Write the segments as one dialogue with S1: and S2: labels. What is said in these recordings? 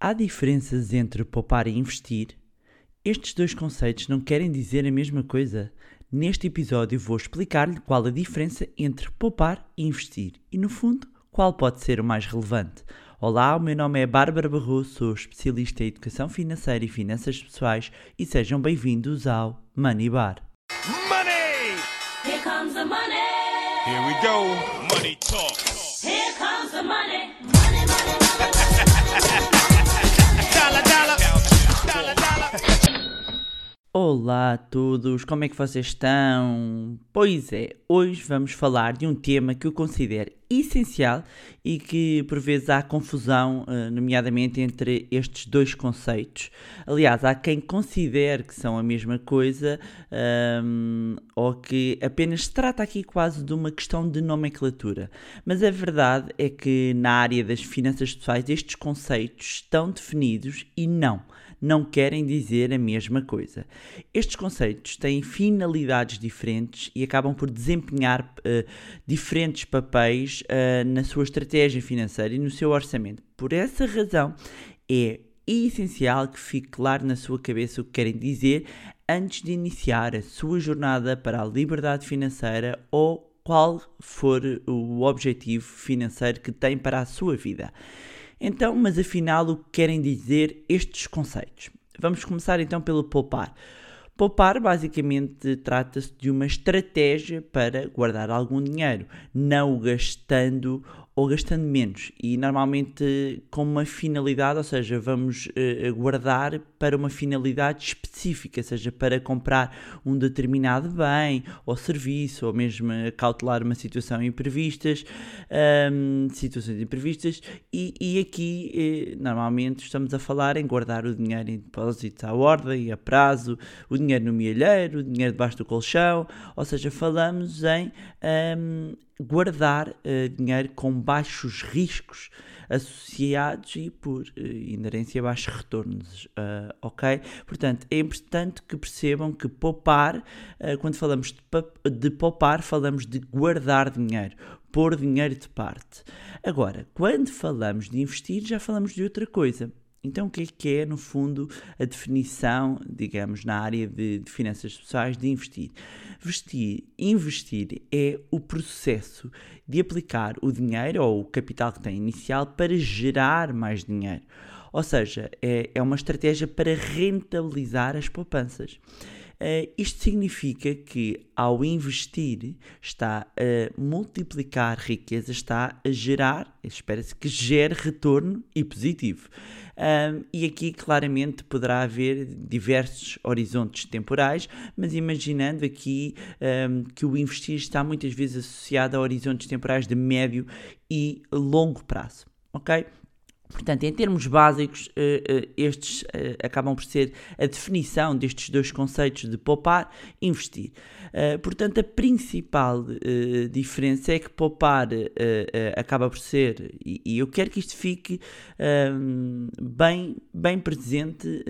S1: Há diferenças entre poupar e investir? Estes dois conceitos não querem dizer a mesma coisa. Neste episódio vou explicar-lhe qual a diferença entre poupar e investir e, no fundo, qual pode ser o mais relevante. Olá, o meu nome é Bárbara Barroso, sou especialista em educação financeira e finanças pessoais e sejam bem-vindos ao Money Bar.
S2: Money!
S3: Here comes the money.
S2: Here we go. Money talk.
S3: Here comes the money. Money, money, money, money.
S1: Olá a todos, como é que vocês estão? Pois é, hoje vamos falar de um tema que eu considero essencial e que por vezes há confusão, eh, nomeadamente entre estes dois conceitos. Aliás, há quem considere que são a mesma coisa ahm, ou que apenas se trata aqui quase de uma questão de nomenclatura. Mas a verdade é que na área das finanças pessoais estes conceitos estão definidos e não não querem dizer a mesma coisa. Estes conceitos têm finalidades diferentes e acabam por desempenhar eh, diferentes papéis eh, na sua estratégia financeira e no seu orçamento. Por essa razão, é essencial que fique claro na sua cabeça o que querem dizer antes de iniciar a sua jornada para a liberdade financeira ou qual for o objetivo financeiro que tem para a sua vida. Então, mas afinal, o que querem dizer estes conceitos? Vamos começar então pelo poupar. Poupar basicamente trata-se de uma estratégia para guardar algum dinheiro, não o gastando ou gastando menos. E normalmente com uma finalidade, ou seja, vamos eh, guardar para uma finalidade específica, seja para comprar um determinado bem ou serviço, ou mesmo cautelar uma situação imprevistas, ahm, situações imprevistas, e, e aqui eh, normalmente estamos a falar em guardar o dinheiro em depósitos à ordem, a prazo, o dinheiro no milheiro, o dinheiro debaixo do colchão, ou seja, falamos em ahm, guardar eh, dinheiro com baixos riscos associados e por eh, inerência baixos retornos, ah, ok? Portanto, é importante que percebam que poupar, quando falamos de poupar, falamos de guardar dinheiro, pôr dinheiro de parte. Agora, quando falamos de investir, já falamos de outra coisa. Então, o que é que é, no fundo, a definição, digamos, na área de, de finanças pessoais de investir? Vestir, investir é o processo de aplicar o dinheiro ou o capital que tem inicial para gerar mais dinheiro. Ou seja, é, é uma estratégia para rentabilizar as poupanças. Eh, isto significa que, ao investir, está a multiplicar riqueza, está a gerar, espera-se que gere retorno e positivo. Ahm, e aqui, claramente, poderá haver diversos horizontes temporais, mas imaginando aqui ahm, que o investir está muitas vezes associado a horizontes temporais de médio e longo prazo. Ok? Portanto, em termos básicos, eh, eh, estes eh, acabam por ser a definição destes dois conceitos de poupar e investir. Portanto, a principal diferença é que poupar acaba por ser, e eu quero que isto fique ahm, bem, bem presente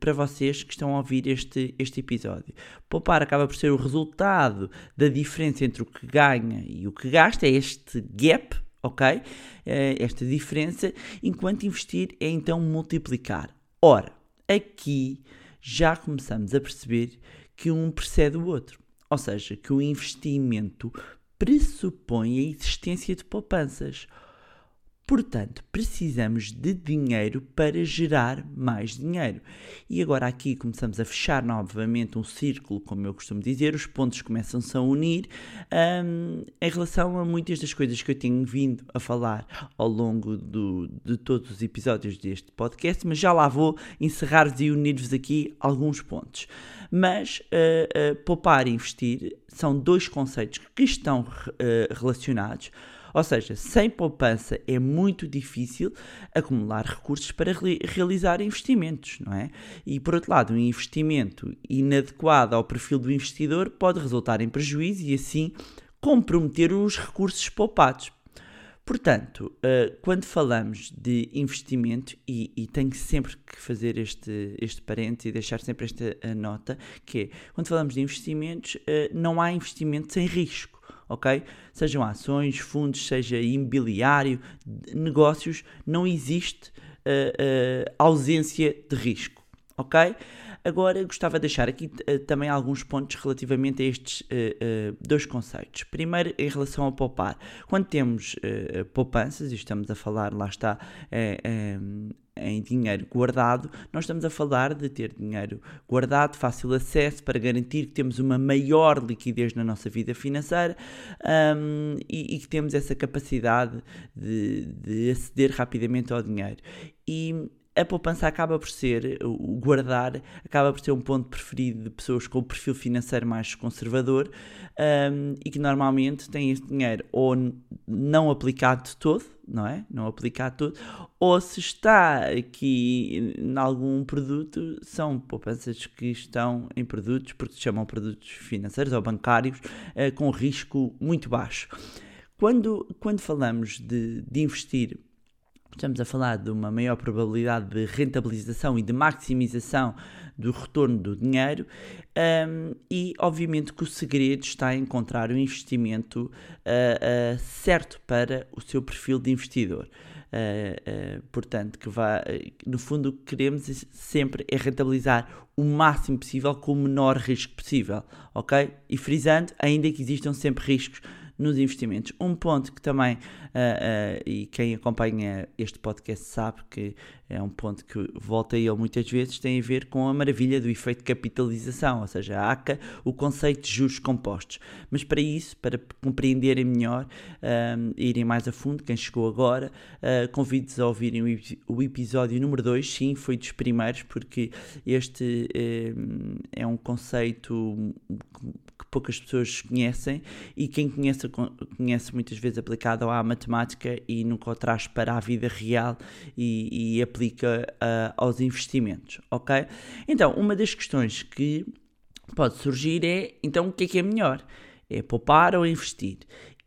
S1: para vocês que estão a ouvir este, este episódio. Poupar acaba por ser o resultado da diferença entre o que ganha e o que gasta, é este gap ok? Eh, Esta diferença, enquanto investir é então multiplicar. Ora, aqui já começamos a perceber que um precede o outro, ou seja, que o investimento pressupõe a existência de poupanças. Portanto, precisamos de dinheiro para gerar mais dinheiro. E agora aqui começamos a fechar novamente um círculo, como eu costumo dizer, os pontos começam-se a unir hum, em relação a muitas das coisas que eu tenho vindo a falar ao longo do- de todos os episódios deste podcast, mas já lá vou encerrar-vos e unir-vos aqui alguns pontos. Mas eh, eh, poupar e investir são dois conceitos que estão eh, relacionados. Ou seja, sem poupança é muito difícil acumular recursos para re- realizar investimentos, não é? E por outro lado, um investimento inadequado ao perfil do investidor pode resultar em prejuízo e assim comprometer os recursos poupados. Portanto, uh, quando falamos de investimento, e, e tenho sempre que fazer este, este parênteses e deixar sempre esta uh, nota, que é, quando falamos de investimentos, uh, não há investimento sem risco, ok? Sejam ações, fundos, seja imobiliário, negócios, não existe uh, ausência de risco, ok? Agora gostava de deixar aqui uh, também alguns pontos relativamente a estes uh, uh, dois conceitos. Primeiro, em relação ao poupar. Quando temos poupanças, e estamos a falar, lá está, em dinheiro guardado, nós estamos a falar de ter dinheiro guardado, fácil acesso, para garantir que temos uma maior liquidez na nossa vida financeira um, e, e, que temos essa capacidade de, de aceder rapidamente ao dinheiro. E a poupança acaba por ser, o guardar, acaba por ser um ponto preferido de pessoas com o perfil financeiro mais conservador um, e que normalmente têm esse dinheiro ou não aplicado de todo, não é? Não aplicado todo, ou se está aqui em algum produto, são poupanças que estão em produtos, porque se chamam produtos financeiros ou bancários, uh, com risco muito baixo. Quando, quando falamos de, de investir Estamos a falar de uma maior probabilidade de rentabilização e de maximização do retorno do dinheiro, um, e obviamente que o segredo está em encontrar o investimento uh, uh, certo para o seu perfil de investidor. Uh, portanto, que vá, no fundo, o que queremos sempre é rentabilizar o máximo possível com o menor risco possível, ok? E frisando, ainda que existam sempre riscos nos investimentos. Um ponto que também, uh, uh, e quem acompanha este podcast sabe que é um ponto que volta a ele muitas vezes, tem a ver com a maravilha do efeito de capitalização, ou seja, a ACA, o conceito de juros compostos. Mas para isso, para compreenderem melhor, uh, irem mais a fundo, quem chegou agora, uh, convido-vos a ouvirem o, o, episódio número 2, sim, foi dos primeiros, porque este uh, é um conceito poucas pessoas conhecem e quem conhece, conhece muitas vezes aplicado à matemática e nunca o traz para a vida real e, e aplica uh, aos investimentos, ok? Então, uma das questões que pode surgir é, então, o que é que é melhor? É poupar ou investir?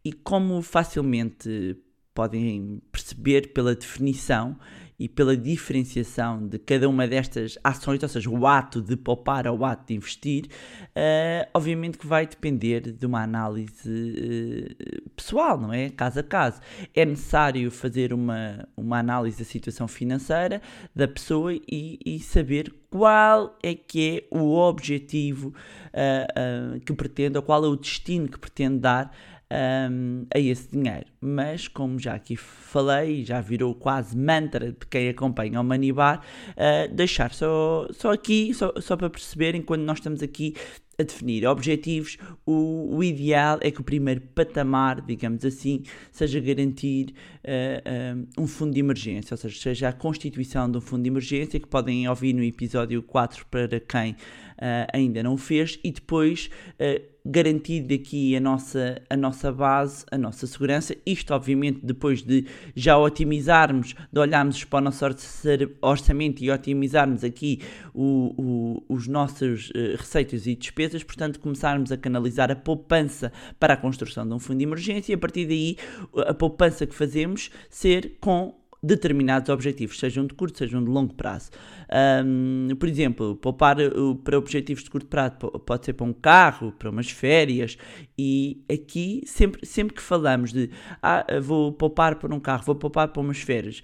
S1: E como facilmente podem perceber pela definição, e pela diferenciação de cada uma destas ações, ou seja, o ato de poupar ou o ato de investir, uh, obviamente que vai depender de uma análise uh, pessoal, não é? Caso a caso. É necessário fazer uma, uma análise da situação financeira da pessoa e, e saber qual é que é o objetivo uh, que pretende, ou qual é o destino que pretende dar um, a esse dinheiro. Mas, como já aqui falei, já virou quase mantra de quem acompanha o Manibar, uh, deixar só, só aqui, só, só para perceberem, quando nós estamos aqui a definir objetivos, o, o, ideal é que o primeiro patamar, digamos assim, seja garantir uh, um fundo de emergência, ou seja, seja a constituição de um fundo de emergência, que podem ouvir no episódio 4 para quem uh, ainda não o fez, e depois uh, garantir aqui a nossa, a nossa base, a nossa segurança, isto obviamente depois de já otimizarmos, de olharmos para o nosso orçamento e otimizarmos aqui o, o, os nossos receitas e despesas, portanto, começarmos a canalizar a poupança para a construção de um fundo de emergência e a partir daí a poupança que fazemos ser com determinados objetivos, sejam de curto, sejam de longo prazo. Um, por exemplo, poupar para objetivos de curto prazo pode ser para um carro, para umas férias, e aqui, sempre, sempre que falamos de ah, vou poupar para um carro, vou poupar para umas férias,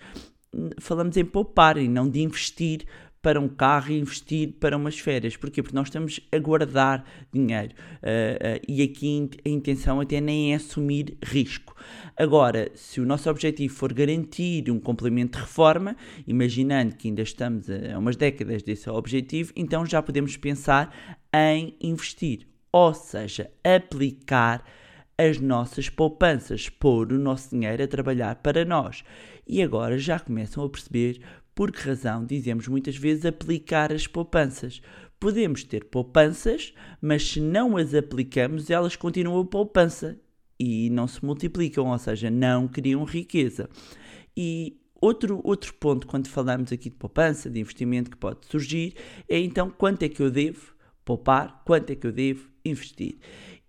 S1: falamos em poupar e não de investir para um carro e investir para umas férias. Porquê? Porque nós estamos a guardar dinheiro uh, uh, e aqui a intenção até nem é assumir risco. Agora, se o nosso objetivo for garantir um complemento de reforma, imaginando que ainda estamos a umas décadas desse objetivo, então já podemos pensar em investir, ou seja, aplicar as nossas poupanças, pôr o nosso dinheiro a trabalhar para nós. E agora já começam a perceber por que razão dizemos muitas vezes aplicar as poupanças? Podemos ter poupanças, mas se não as aplicamos, elas continuam poupança e não se multiplicam, ou seja, não criam riqueza. E outro, outro ponto, quando falamos aqui de poupança, de investimento que pode surgir, é então quanto é que eu devo poupar, quanto é que eu devo investir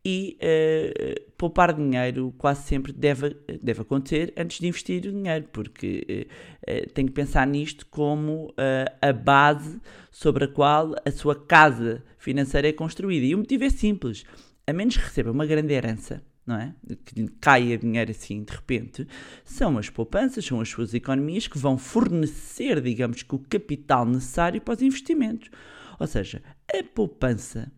S1: e uh, poupar dinheiro quase sempre deve, deve acontecer antes de investir o dinheiro, porque uh, tem que pensar nisto como a base sobre a qual a sua casa financeira é construída. E o motivo é simples: a menos que receba uma grande herança, não é? Que caia dinheiro assim de repente, são as poupanças, são as suas economias que vão fornecer, digamos que, o capital necessário para os investimentos. Ou seja, a poupança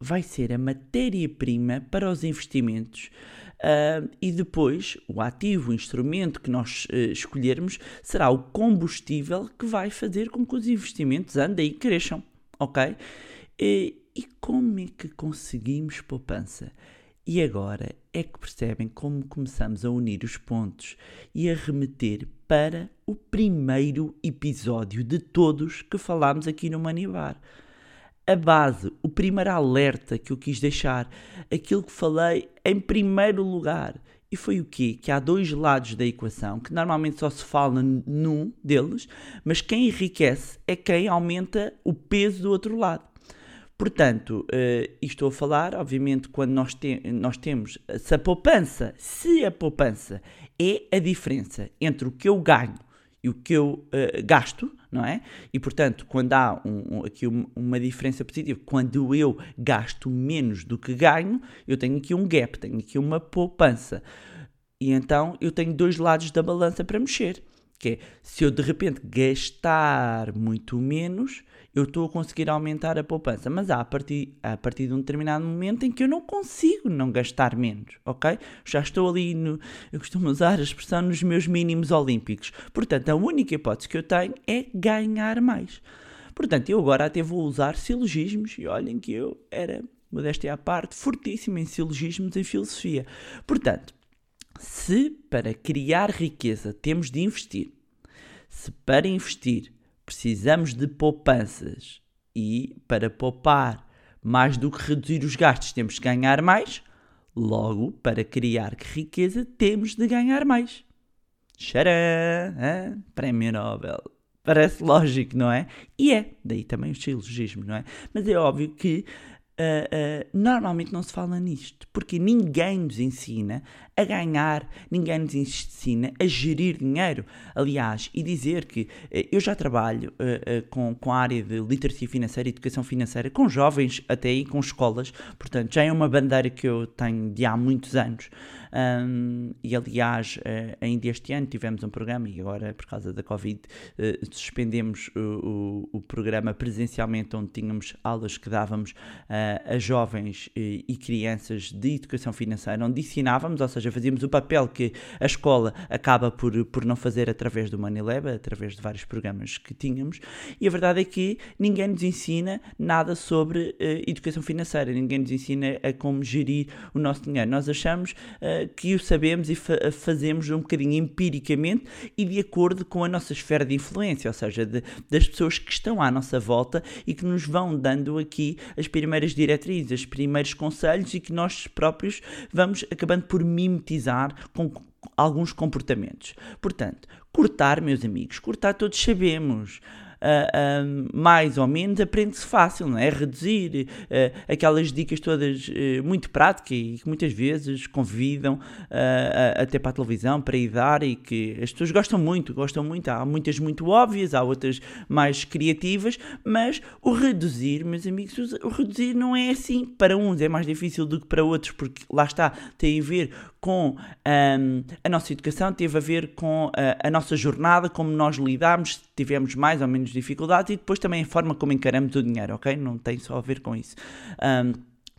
S1: vai ser a matéria-prima para os investimentos. ah, e depois, o ativo, o instrumento que nós eh, escolhermos, será o combustível que vai fazer com que os investimentos andem e cresçam. Ok? E, e como é que conseguimos poupança? E agora é que percebem como começamos a unir os pontos e a remeter para o primeiro episódio de todos que falámos aqui no Manibar a base, o primeiro alerta que eu quis deixar, aquilo que falei em primeiro lugar. E foi o quê? Que há dois lados da equação, que normalmente só se fala num deles, mas quem enriquece é quem aumenta o peso do outro lado. Portanto, e estou a falar, obviamente, quando nós, te- nós temos, se a poupança, se a poupança é a diferença entre o que eu ganho e o que eu eh, gasto, não é? E portanto, quando há um- um- aqui um- uma diferença positiva, quando eu gasto menos do que ganho, eu tenho aqui um gap, tenho aqui uma poupança. E então eu tenho dois lados da balança para mexer. Que é, se eu de repente gastar muito menos, eu estou a conseguir aumentar a poupança. Mas há a partir, a partir de um determinado momento em que eu não consigo não gastar menos, ok? Já estou ali no. Eu costumo usar a expressão nos meus mínimos olímpicos. Portanto, a única hipótese que eu tenho é ganhar mais. Portanto, eu agora até vou usar silogismos e olhem que eu era, modéstia à parte, fortíssimo em silogismos em filosofia. Portanto, se para criar riqueza temos de investir, se para investir precisamos de poupanças e para poupar mais do que reduzir os gastos temos de ganhar mais, logo para criar riqueza temos de ganhar mais. Hã? Prémio Nobel. Parece lógico, não é? E é. Daí também os silogismos, não é? Mas é óbvio que ah, ah, normalmente não se fala nisto, porque ninguém nos ensina a ganhar, ninguém nos ensina a gerir dinheiro. Aliás, e dizer que eh, eu já trabalho eh, eh, com, com a área de literacia financeira educação financeira, com jovens até aí, com escolas, portanto já é uma bandeira que eu tenho de há muitos anos. Ahm, e aliás, eh, ainda este ano tivemos um programa, e agora por causa da Covid eh, suspendemos o, o- o programa presencialmente, onde tínhamos aulas que dávamos ah, a jovens e crianças de educação financeira, onde ensinávamos, ou seja, fazíamos o papel que a escola acaba por, por não fazer através do Manilab, através de vários programas que tínhamos, e a verdade é que ninguém nos ensina nada sobre eh, educação financeira, ninguém nos ensina a como gerir o nosso dinheiro. Nós achamos eh, que o sabemos e fa- fazemos um bocadinho empiricamente e de acordo com a nossa esfera de influência, ou seja, de- das pessoas que estão à nossa volta e que nos vão dando aqui as primeiras diretrizes, os primeiros conselhos e que nós próprios vamos acabando por mimetizar com alguns comportamentos. Portanto, cortar, meus amigos, cortar todos sabemos. Ah, mais ou menos aprende-se fácil, não é? Reduzir ah, aquelas dicas todas muito práticas e que muitas vezes convidam até para a televisão para ir dar e que as pessoas gostam muito, gostam muito. Há muitas muito óbvias, há outras mais criativas, mas o reduzir, meus amigos, o reduzir não é assim. Para uns é mais difícil do que para outros, porque lá está, tem a ver com ahm, a nossa educação, teve a ver com ah, a nossa jornada, como nós lidamos, tivemos mais ou menos dificuldades e depois também a forma como encaramos o dinheiro, ok? Não tem só a ver com isso. Ahm,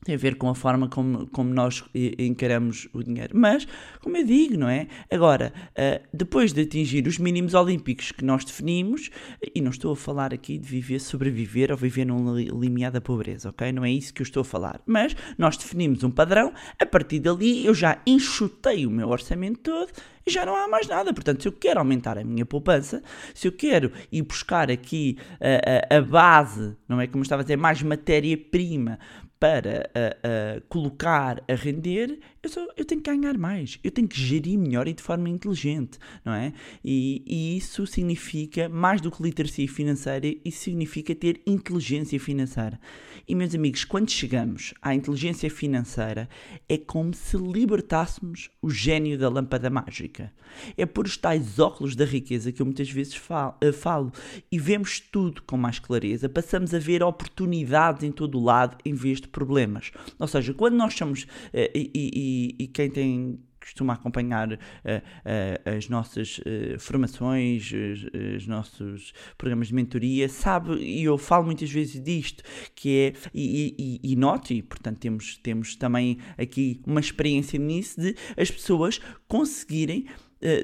S1: tem a ver com a forma como, como nós eh, encaramos o dinheiro. Mas, como eu digo, não é? Agora, ah, depois de atingir os mínimos olímpicos que nós definimos, e não estou a falar aqui de viver, sobreviver ou viver num li- limiar da pobreza, ok? Não é isso que eu estou a falar. Mas nós definimos um padrão, a partir dali eu já enxutei o meu orçamento todo e já não há mais nada. Portanto, se eu quero aumentar a minha poupança, se eu quero ir buscar aqui a, a- a base, não é como eu estava a dizer, mais matéria-prima para ah, ah, colocar a render, eu, só, eu tenho que ganhar mais, eu tenho que gerir melhor e de forma inteligente, não é? E, e isso significa, mais do que literacia financeira, isso significa ter inteligência financeira. E, meus amigos, quando chegamos à inteligência financeira, é como se libertássemos o gênio da lâmpada mágica. É por os tais óculos da riqueza que eu muitas vezes fal- eh, falo, e vemos tudo com mais clareza, passamos a ver oportunidades em todo o lado em vez de problemas. Ou seja, quando nós somos, eh, e, e- e, quem tem costuma acompanhar uh, uh, as nossas uh, formações, os, os, nossos programas de mentoria, sabe, e eu falo muitas vezes disto, que é, e, e, e noto, e portanto temos, temos também aqui uma experiência nisso, de as pessoas conseguirem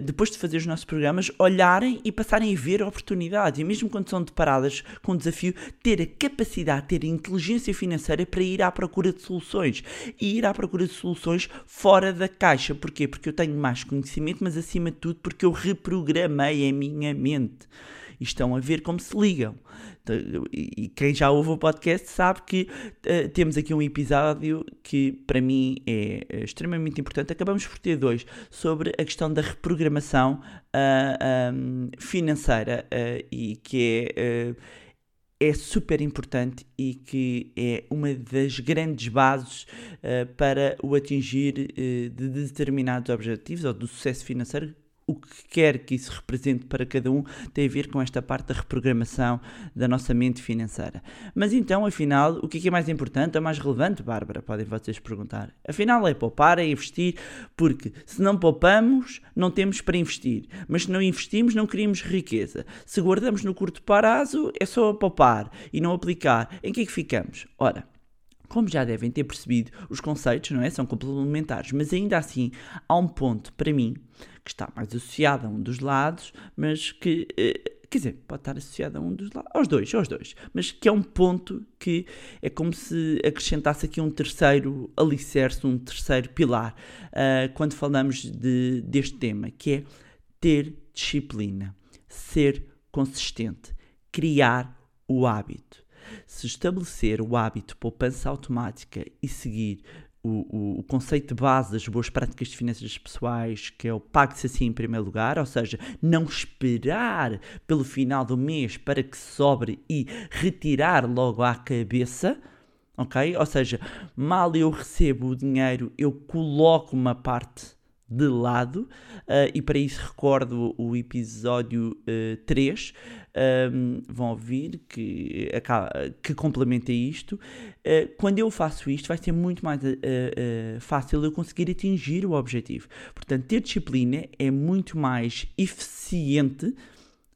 S1: depois de fazer os nossos programas, olharem e passarem a ver oportunidades. E mesmo quando são deparadas com o desafio, ter a capacidade, ter a inteligência financeira para ir à procura de soluções. E ir à procura de soluções fora da caixa. Porquê? Porque eu tenho mais conhecimento, mas acima de tudo porque eu reprogramei a minha mente. E estão a ver como se ligam. E quem já ouve o podcast sabe que uh, temos aqui um episódio que para mim é extremamente importante. Acabamos por ter dois sobre a questão da reprogramação uh, um, financeira uh, e que é é super importante e que é uma das grandes bases uh, para o atingir uh, de determinados objetivos ou do sucesso financeiro o que quer que isso represente para cada um tem a ver com esta parte da reprogramação da nossa mente financeira. Mas então, afinal, o que é, mais importante, ou mais relevante, Bárbara? Podem vocês perguntar. Afinal, é poupar, é investir, porque se não poupamos, não temos para investir. Mas se não investimos, não criamos riqueza. Se guardamos no curto prazo, é só poupar e não aplicar. Em que é que ficamos? Ora, como já devem ter percebido, os conceitos não é, são complementares, mas ainda assim há um ponto para mim que está mais associado a um dos lados, mas que eh, quer dizer, pode estar associado a um dos lados, aos dois, aos dois, mas que é um ponto que é como se acrescentasse aqui um terceiro alicerce, um terceiro pilar, uh, quando falamos de, deste tema, que é ter disciplina, ser consistente, criar o hábito se estabelecer o hábito poupança automática e seguir o, o, o, conceito de base das boas práticas de finanças pessoais, que é o pague-se assim em primeiro lugar, ou seja, não esperar pelo final do mês para que sobre e retirar logo à cabeça, ok? Ou seja, mal eu recebo o dinheiro, eu coloco uma parte de lado, uh, e para isso recordo o episódio uh, 3, um, vão ouvir que, que complementa isto. Uh, quando eu faço isto, vai ser muito mais uh, fácil eu conseguir atingir o objetivo. Portanto, ter disciplina é muito mais eficiente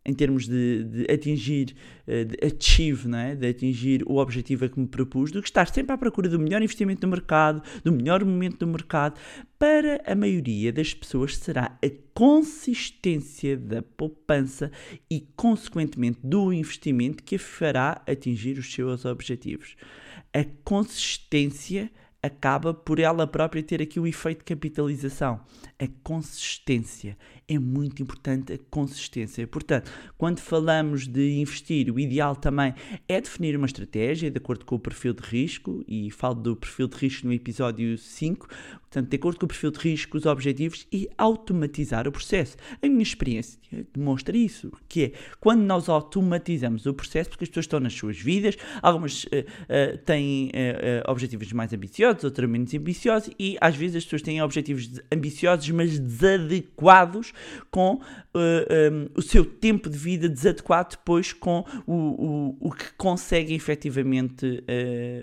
S1: em termos de, de atingir, eh, de achieve, não é? de atingir o objetivo a que me propus, do que estar sempre à procura do melhor investimento no mercado, do melhor momento do mercado. Para a maioria das pessoas será a consistência da poupança e, consequentemente, do investimento que a fará atingir os seus objetivos. A consistência acaba por ela própria ter aqui o efeito de capitalização. A consistência. É muito importante a consistência. Portanto, quando falamos de investir, o ideal também é definir uma estratégia de acordo com o perfil de risco, e falo do perfil de risco no episódio 5, portanto, de acordo com o perfil de risco, os objetivos e automatizar o processo. A minha experiência demonstra isso, que é quando nós automatizamos o processo, porque as pessoas estão nas suas vidas, algumas uh, uh, têm uh, objetivos mais ambiciosos, outras menos ambiciosos, e às vezes as pessoas têm objetivos ambiciosos, mas desadequados com um, o seu tempo de vida, desadequado depois com o, o, o que conseguem efetivamente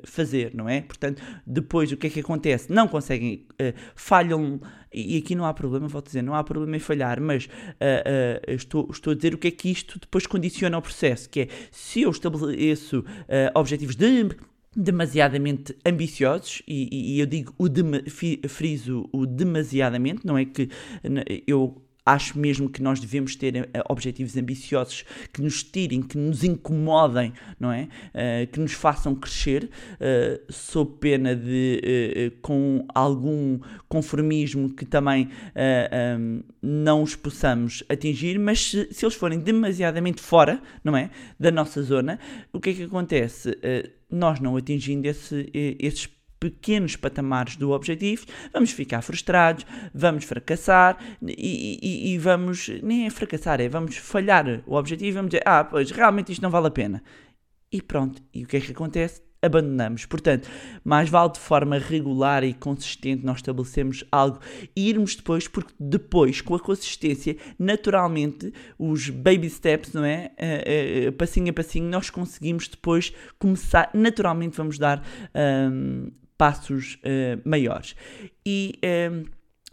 S1: fazer, não é? Portanto, depois o que é que acontece? Não conseguem uh, falham, e aqui não há problema, vou dizer, não há problema em falhar, mas uh, uh, estou, estou a dizer o que é que isto depois condiciona o processo, que é se eu estabeleço objetivos de demasiadamente ambiciosos e, e, eu digo o de, friso o demasiadamente não é que eu acho mesmo que nós devemos ter uh, objetivos ambiciosos que nos tirem, que nos incomodem, não é? Uh, que nos façam crescer, uh, sob pena de, com algum conformismo que também um, não os possamos atingir, mas se, se, eles forem demasiadamente fora, não é? Da nossa zona, o que é que acontece? nós não atingindo esse, esses pequenos patamares do objetivo, vamos ficar frustrados, vamos fracassar e, e, e, vamos, nem é fracassar, é vamos falhar o objetivo e vamos dizer, ah, pois realmente isto não vale a pena. E pronto, e o que é que acontece? abandonamos. Portanto, mais vale de forma regular e consistente nós estabelecemos algo e irmos depois, porque depois, com a consistência, naturalmente, os baby steps, não é? Uh, uh, passinho a passinho, nós conseguimos depois começar, naturalmente vamos dar um, passos eh, maiores. E eh,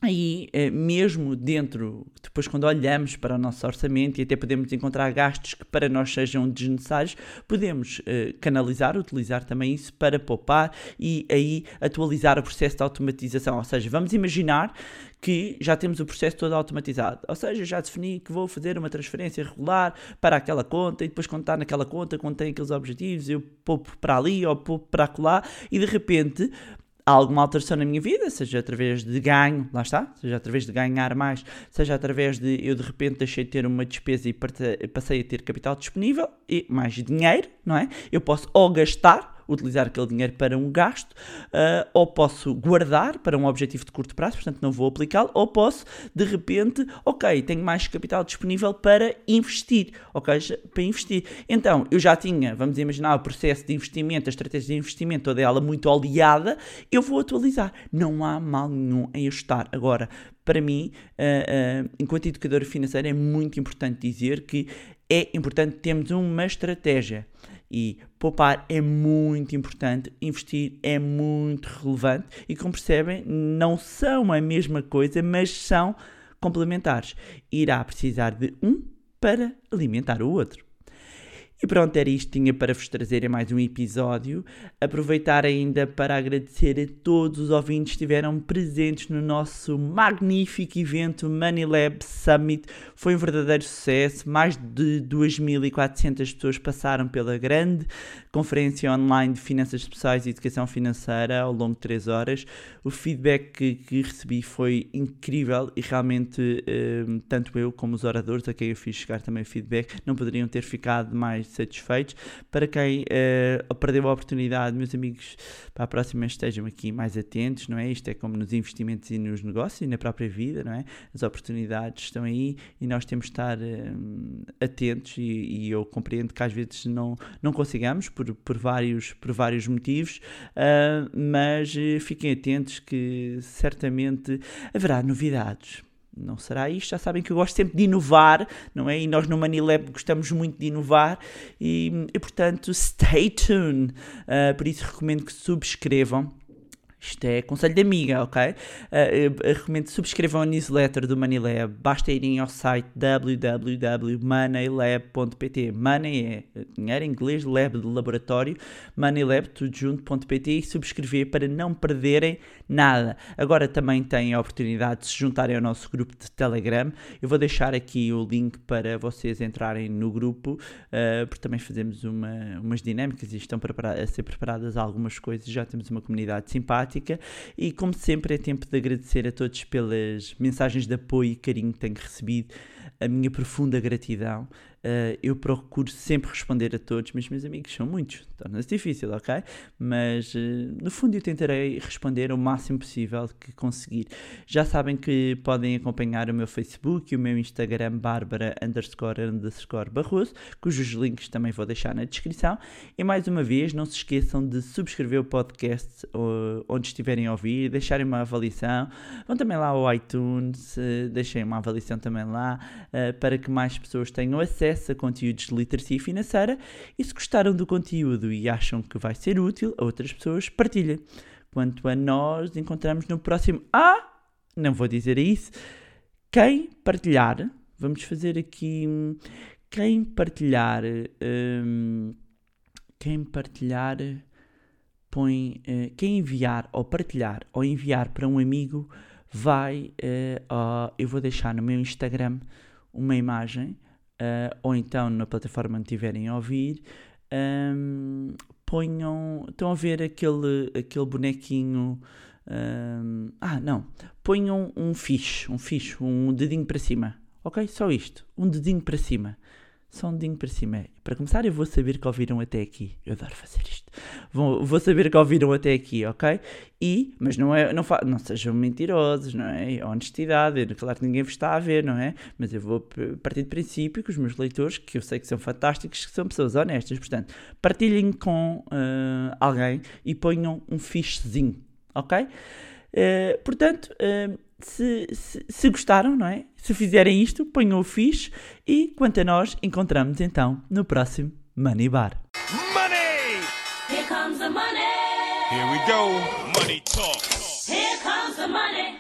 S1: aí, eh, mesmo dentro, depois quando olhamos para o nosso orçamento e até podemos encontrar gastos que para nós sejam desnecessários, podemos eh, canalizar, utilizar também isso para poupar e aí atualizar o processo de automatização. Ou seja, vamos imaginar que já temos o processo todo automatizado. Ou seja, já defini que vou fazer uma transferência regular para aquela conta e depois quando está naquela conta, quando tem aqueles objetivos, eu poupo para ali ou poupo para acolá e de repente alguma alteração na minha vida, seja através de ganho, lá está, seja através de ganhar mais, seja através de eu de repente deixei de ter uma despesa e passei a ter capital disponível e mais dinheiro, não é? Eu posso ou gastar, utilizar aquele dinheiro para um gasto, ah, ou posso guardar para um objetivo de curto prazo, portanto não vou aplicá-lo, ou posso de repente, ok, tenho mais capital disponível para investir, ok, para investir. Então, eu já tinha, vamos imaginar, o processo de investimento, a estratégia de investimento, toda ela muito oleada, eu vou atualizar. Não há mal nenhum em ajustar. Agora, para mim, ah, ah, enquanto educador financeiro, é muito importante dizer que é importante termos uma estratégia. E poupar é muito importante, investir é muito relevante e, como percebem, não são a mesma coisa, mas são complementares. Irá precisar de um para alimentar o outro. E pronto, era isto tinha para vos trazer em mais um episódio. Aproveitar ainda para agradecer a todos os ouvintes que estiveram presentes no nosso magnífico evento Money Lab Summit. Foi um verdadeiro sucesso. Mais de 2.400 pessoas passaram pela grande conferência online de finanças pessoais e educação financeira ao longo de 3 horas. O feedback que, que recebi foi incrível e realmente, eh, tanto eu como os oradores a quem eu fiz chegar também feedback, não poderiam ter ficado mais satisfeitos. Para quem eh, perdeu a oportunidade, meus amigos, para a próxima estejam aqui mais atentos, não é? Isto é como nos investimentos e nos negócios e na própria vida, não é? As oportunidades estão aí e nós temos de estar eh, atentos e, e eu compreendo que às vezes não, não consigamos por, por, vários, por vários motivos, ah, mas fiquem atentos que certamente haverá novidades. Não será isto, já sabem que eu gosto sempre de inovar, não é? E nós no Manilab gostamos muito de inovar e, e portanto, stay tuned. Ah, por isso recomendo que subscrevam. Isto é conselho de amiga, ok? Uh, recomendo que subscrevam a newsletter do Moneylab. Basta irem ao site www.moneylab.pt. Money é dinheiro em inglês, lab de laboratório, moneylab, tudo junto.pt e subscrever para não perderem nada. Agora também têm a oportunidade de se juntarem ao nosso grupo de Telegram. Eu vou deixar aqui o link para vocês entrarem no grupo, uh, porque também fazemos uma, umas dinâmicas e estão a ser preparadas algumas coisas. Já temos uma comunidade simpática e, como sempre, é tempo de agradecer a todos pelas mensagens de apoio e carinho que tenho recebido. A minha profunda gratidão. Uh, eu procuro sempre responder a todos, mas meus amigos são muitos, torna-se difícil, ok? Mas uh, no fundo eu tentarei responder o máximo possível que conseguir. Já sabem que podem acompanhar o meu Facebook e o meu Instagram, Bárbara underscore underscore Barroso, cujos links também vou deixar na descrição. E mais uma vez, não se esqueçam de subscrever o podcast uh, onde estiverem a ouvir, deixarem uma avaliação. Vão também lá ao iTunes, deixem uma avaliação também lá, para que mais pessoas tenham acesso a conteúdos de literacia financeira. E se gostaram do conteúdo e acham que vai ser útil a outras pessoas, partilhem. Quanto a nós, encontramos no próximo. Ah! Não vou dizer isso. Quem partilhar, vamos fazer aqui. Quem partilhar. hum, quem partilhar. Põe. eh, quem enviar ou partilhar ou enviar para um amigo vai. eh, ao- eu vou deixar no meu Instagram uma imagem. Eh, ou então na plataforma onde estiverem a ouvir. hum, ponham. Estão a ver aquele, aquele bonequinho. hum, ah, não. Ponham um fixe, um fixe, um dedinho para cima. Ok? Só isto. Um dedinho para cima. Só um dedinho para cima. Para começar, eu vou saber que ouviram até aqui. Eu adoro fazer isto. Vou, vou saber que ouviram até aqui, ok? E, mas não é, não, fa, não sejam mentirosos, não é? Honestidade, claro que ninguém vos está a ver, não é? Mas eu vou partir do princípio que os meus leitores, que eu sei que são fantásticos, que são pessoas honestas, portanto, partilhem com ah, alguém e ponham um fixezinho, ok? Eh, portanto, eh, se, se, se gostaram, não é? Se fizerem isto, ponham o fixe e, quanto a nós, encontramos então no próximo Money Bar.
S2: Money!
S3: Here comes the money. Here we go. Money talk.
S4: Here comes the money.